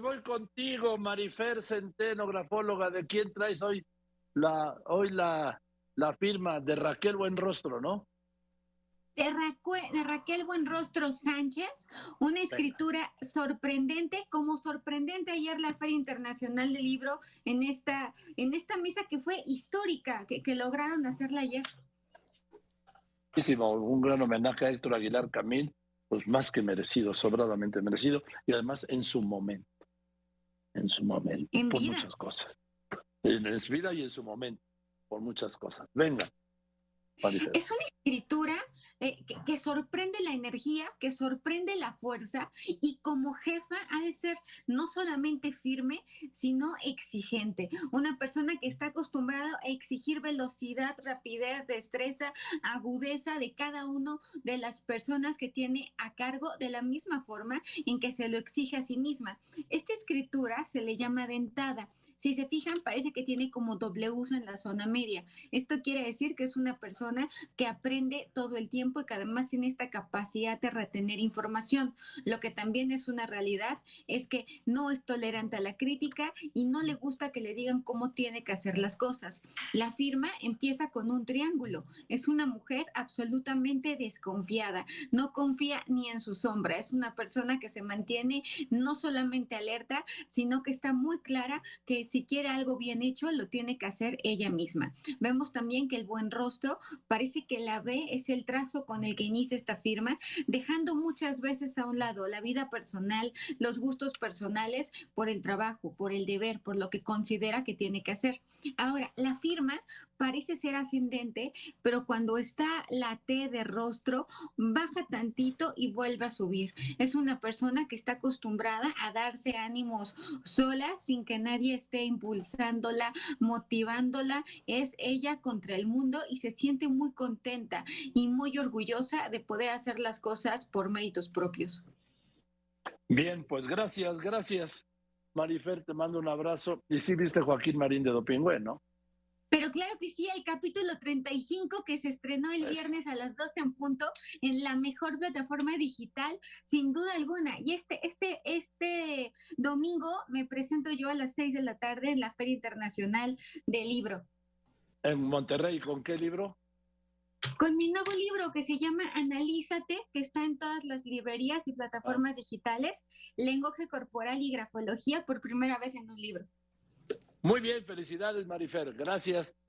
Voy contigo, Marifer Centeno, grafóloga. ¿De quién traes hoy la, hoy la, la firma? De Raquel Buenrostro, ¿no? De, de, Raquel Buenrostro Sánchez, una escritura sorprendente, como sorprendente ayer la Feria Internacional del Libro en esta, en esta mesa que fue histórica, que, que lograron hacerla ayer. Un gran homenaje a Héctor Aguilar Camil, pues más que merecido, sobradamente merecido, y además en su momento en su momento, por muchas cosas. En su vida y en su momento, por muchas cosas. Venga. Es una escritura eh, que, sorprende la energía, que sorprende la fuerza y como jefa ha de ser no solamente firme, sino exigente. Una persona que está acostumbrada a exigir velocidad, rapidez, destreza, agudeza de cada uno de las personas que tiene a cargo de la misma forma en que se lo exige a sí misma. Esta escritura se le llama dentada si se fijan, parece que tiene como doble uso en la zona media. Esto quiere decir que es una persona que aprende todo el tiempo y que además tiene esta capacidad de retener información. Lo que también es una realidad es que no es tolerante a la crítica y no le gusta que le digan cómo tiene que hacer las cosas. La firma empieza con un triángulo. Es una mujer absolutamente desconfiada. No confía ni en su sombra. Es una persona que se mantiene no solamente alerta, sino que está muy clara que si quiere algo bien hecho, lo tiene que hacer ella misma. Vemos también que el buen rostro parece que la B es el trazo con el que inicia esta firma, dejando muchas veces a un lado la vida personal, los gustos personales por el trabajo, por el deber, por lo que considera que tiene que hacer. Ahora, la firma parece ser ascendente, pero cuando está la T de rostro, baja tantito y vuelve a subir. Es una persona que está acostumbrada a darse ánimos sola, sin que nadie esté impulsándola, motivándola. Es ella contra el mundo y se siente muy contenta y muy orgullosa de poder hacer las cosas por méritos propios. Bien, pues gracias, gracias. Marifer, te mando un abrazo. Y sí viste Joaquín Marín de Dopingüe, ¿no? Pero claro que sí, el capítulo 35 que se estrenó el viernes a las 12 en punto en la mejor plataforma digital, sin duda alguna. Y este, este, este domingo me presento yo a las 6 de la tarde en la Feria Internacional del Libro. ¿En Monterrey con qué libro? Con mi nuevo libro que se llama Analízate, que está en todas las librerías y plataformas digitales, lenguaje corporal y grafología por primera vez en un libro. Muy bien, felicidades Marifer, gracias.